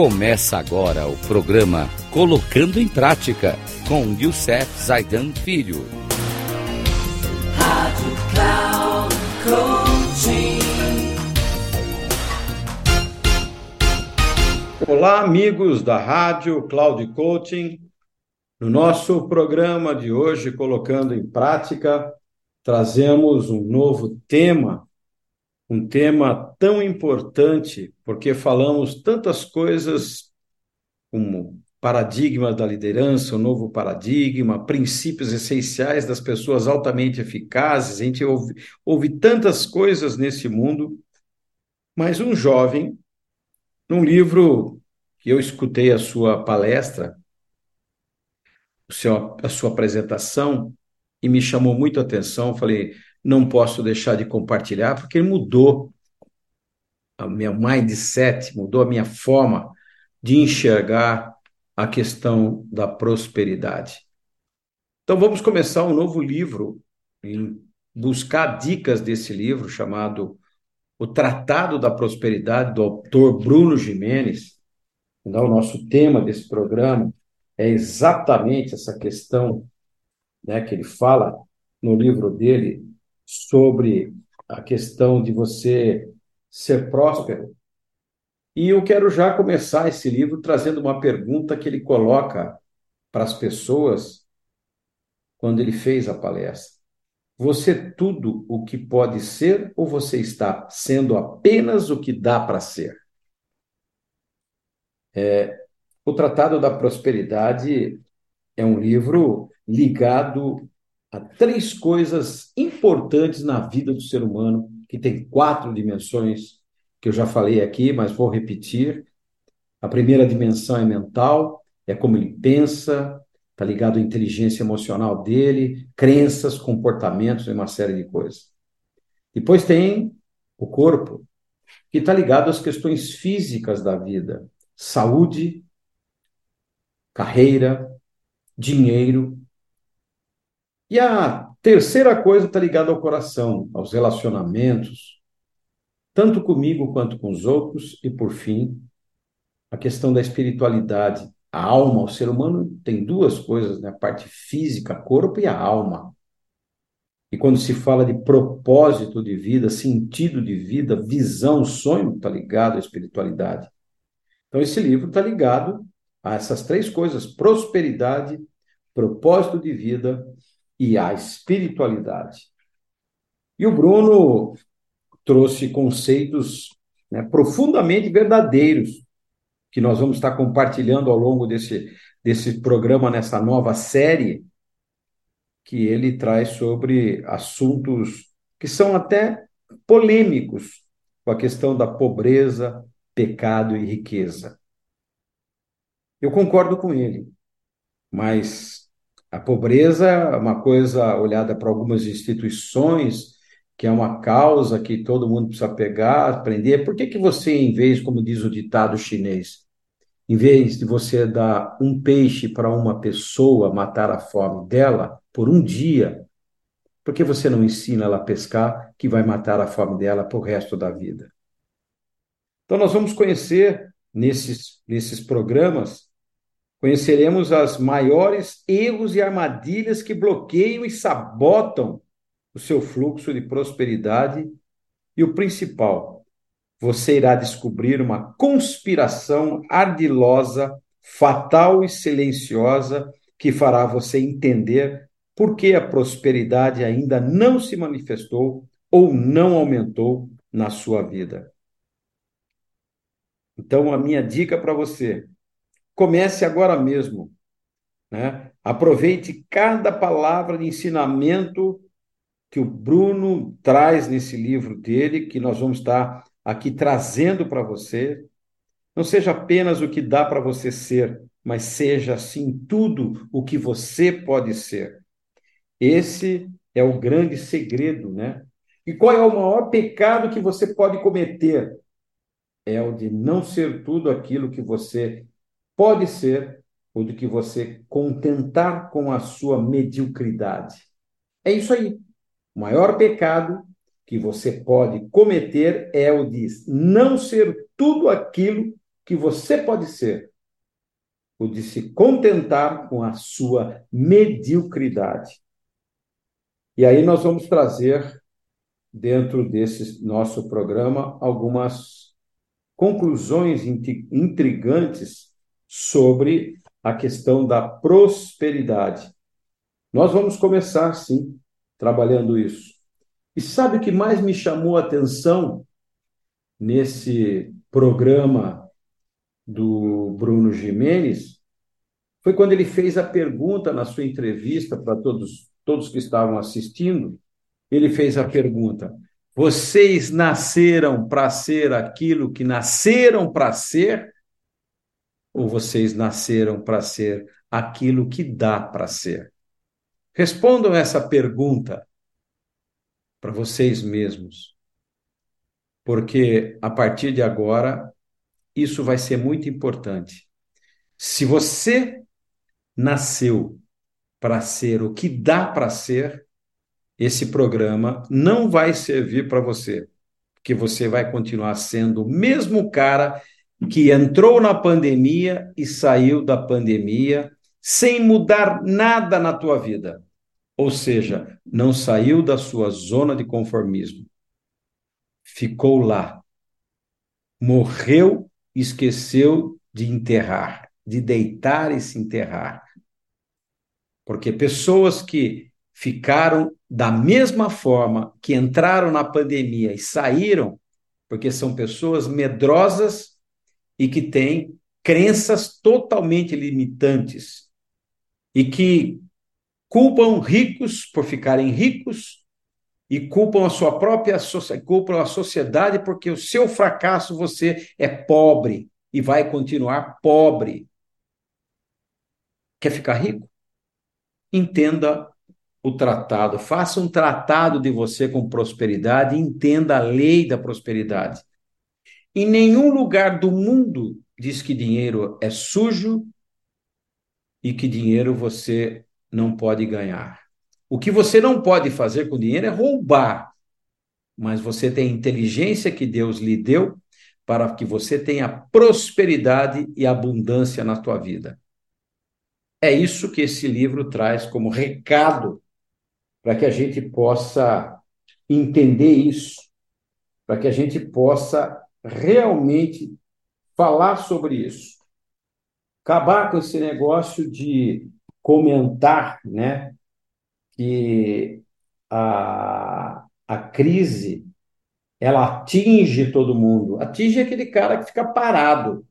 Começa agora o programa Colocando em Prática com Youssef Zaidan Filho. Rádio Cloud Coaching. Olá, amigos da Rádio Cloud Coaching. No nosso programa de hoje, Colocando em Prática, trazemos um novo tema um tema tão importante, porque falamos tantas coisas como paradigma da liderança, o um novo paradigma, princípios essenciais das pessoas altamente eficazes. A gente ouve, ouve tantas coisas nesse mundo, mas um jovem, num livro que eu escutei a sua palestra, o seu, a sua apresentação, e me chamou muito a atenção. Falei, não posso deixar de compartilhar, porque mudou a minha mindset, mudou a minha forma de enxergar a questão da prosperidade. Então vamos começar um novo livro e buscar dicas desse livro chamado O Tratado da Prosperidade do autor Bruno Jimenez. Então o nosso tema desse programa é exatamente essa questão, né, que ele fala no livro dele sobre a questão de você ser próspero. E eu quero já começar esse livro trazendo uma pergunta que ele coloca para as pessoas quando ele fez a palestra. Você é tudo o que pode ser ou você está sendo apenas o que dá para ser? É, o Tratado da Prosperidade é um livro ligado a três coisas importantes na vida do ser humano, que tem quatro dimensões que eu já falei aqui, mas vou repetir. A primeira dimensão é mental, é como ele pensa, está ligado à inteligência emocional dele, crenças, comportamentos e uma série de coisas. Depois tem o corpo, que está ligado às questões físicas da vida, saúde, carreira, dinheiro, e a terceira coisa está ligada ao coração, aos relacionamentos, tanto comigo quanto com os outros, e por fim, a questão da espiritualidade. A alma, o ser humano tem duas coisas, né? a parte física, corpo e a alma. E quando se fala de propósito de vida, sentido de vida, visão, sonho, está ligado à espiritualidade. Então, esse livro está ligado a essas três coisas: prosperidade, propósito de vida e a espiritualidade. E o Bruno trouxe conceitos né, profundamente verdadeiros que nós vamos estar compartilhando ao longo desse, desse programa, nessa nova série, que ele traz sobre assuntos que são até polêmicos com a questão da pobreza, pecado e riqueza. Eu concordo com ele, mas a pobreza é uma coisa olhada para algumas instituições, que é uma causa que todo mundo precisa pegar, aprender. Por que, que você, em vez, como diz o ditado chinês, em vez de você dar um peixe para uma pessoa matar a fome dela por um dia, por que você não ensina ela a pescar, que vai matar a fome dela para o resto da vida? Então, nós vamos conhecer nesses, nesses programas Conheceremos as maiores erros e armadilhas que bloqueiam e sabotam o seu fluxo de prosperidade. E o principal, você irá descobrir uma conspiração ardilosa, fatal e silenciosa que fará você entender por que a prosperidade ainda não se manifestou ou não aumentou na sua vida. Então, a minha dica para você Comece agora mesmo. Né? Aproveite cada palavra de ensinamento que o Bruno traz nesse livro dele, que nós vamos estar aqui trazendo para você. Não seja apenas o que dá para você ser, mas seja sim tudo o que você pode ser. Esse é o grande segredo, né? E qual é o maior pecado que você pode cometer? É o de não ser tudo aquilo que você pode ser o de que você contentar com a sua mediocridade. É isso aí. O maior pecado que você pode cometer é o de não ser tudo aquilo que você pode ser, o de se contentar com a sua mediocridade. E aí nós vamos trazer, dentro desse nosso programa, algumas conclusões intrigantes sobre a questão da prosperidade. Nós vamos começar, sim, trabalhando isso. E sabe o que mais me chamou a atenção nesse programa do Bruno Jimenez? Foi quando ele fez a pergunta na sua entrevista para todos, todos que estavam assistindo. Ele fez a pergunta: Vocês nasceram para ser aquilo que nasceram para ser? Ou vocês nasceram para ser aquilo que dá para ser? Respondam essa pergunta para vocês mesmos, porque a partir de agora isso vai ser muito importante. Se você nasceu para ser o que dá para ser, esse programa não vai servir para você, porque você vai continuar sendo o mesmo cara que entrou na pandemia e saiu da pandemia sem mudar nada na tua vida. Ou seja, não saiu da sua zona de conformismo. Ficou lá. Morreu, esqueceu de enterrar, de deitar e se enterrar. Porque pessoas que ficaram da mesma forma que entraram na pandemia e saíram, porque são pessoas medrosas e que têm crenças totalmente limitantes e que culpam ricos por ficarem ricos e culpam a sua própria culpam a sociedade porque o seu fracasso você é pobre e vai continuar pobre. Quer ficar rico? Entenda o tratado, faça um tratado de você com prosperidade, entenda a lei da prosperidade. Em nenhum lugar do mundo diz que dinheiro é sujo e que dinheiro você não pode ganhar. O que você não pode fazer com dinheiro é roubar, mas você tem inteligência que Deus lhe deu para que você tenha prosperidade e abundância na tua vida. É isso que esse livro traz como recado para que a gente possa entender isso, para que a gente possa realmente falar sobre isso. Acabar com esse negócio de comentar né, que a, a crise ela atinge todo mundo, atinge aquele cara que fica parado.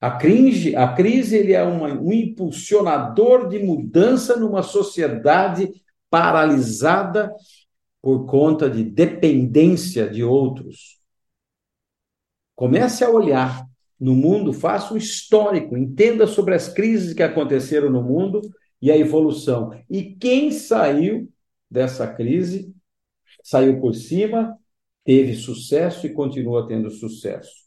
A crise, a crise ele é uma, um impulsionador de mudança numa sociedade paralisada por conta de dependência de outros. Comece a olhar no mundo, faça um histórico, entenda sobre as crises que aconteceram no mundo e a evolução. E quem saiu dessa crise, saiu por cima, teve sucesso e continua tendo sucesso.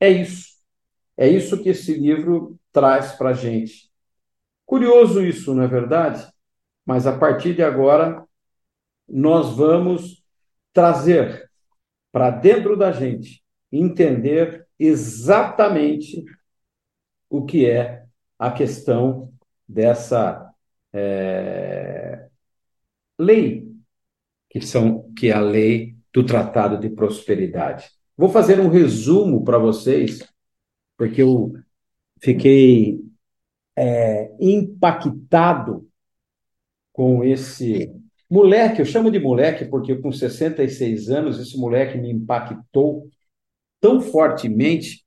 É isso. É isso que esse livro traz para a gente. Curioso isso, não é verdade? Mas a partir de agora, nós vamos trazer para dentro da gente, entender exatamente o que é a questão dessa é, lei, que, são, que é a lei do Tratado de Prosperidade. Vou fazer um resumo para vocês, porque eu fiquei é, impactado com esse moleque, eu chamo de moleque porque com 66 anos esse moleque me impactou tão fortemente,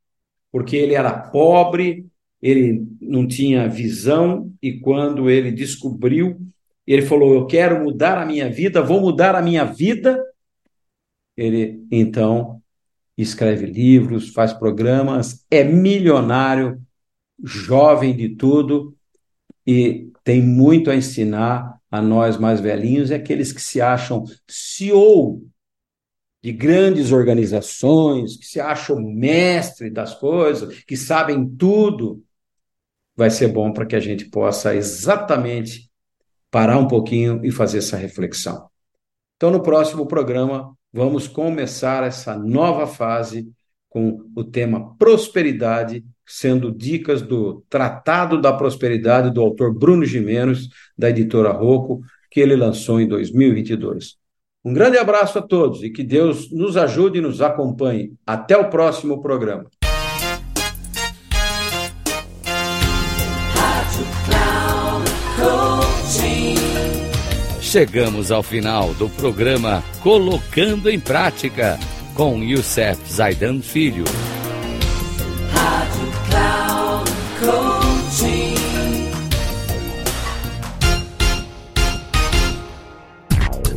porque ele era pobre, ele não tinha visão, e quando ele descobriu, ele falou: Eu quero mudar a minha vida, vou mudar a minha vida. Ele então escreve livros, faz programas, é milionário, jovem de tudo e tem muito a ensinar a nós mais velhinhos e aqueles que se acham CEO de grandes organizações, que se acham mestre das coisas, que sabem tudo, vai ser bom para que a gente possa exatamente parar um pouquinho e fazer essa reflexão. Então, no próximo programa, vamos começar essa nova fase com o tema prosperidade, sendo dicas do Tratado da Prosperidade do autor Bruno Gimenos, da editora Rocco, que ele lançou em 2022. Um grande abraço a todos e que Deus nos ajude e nos acompanhe. Até o próximo programa. Chegamos ao final do programa Colocando em Prática com Youssef Zaidan Filho.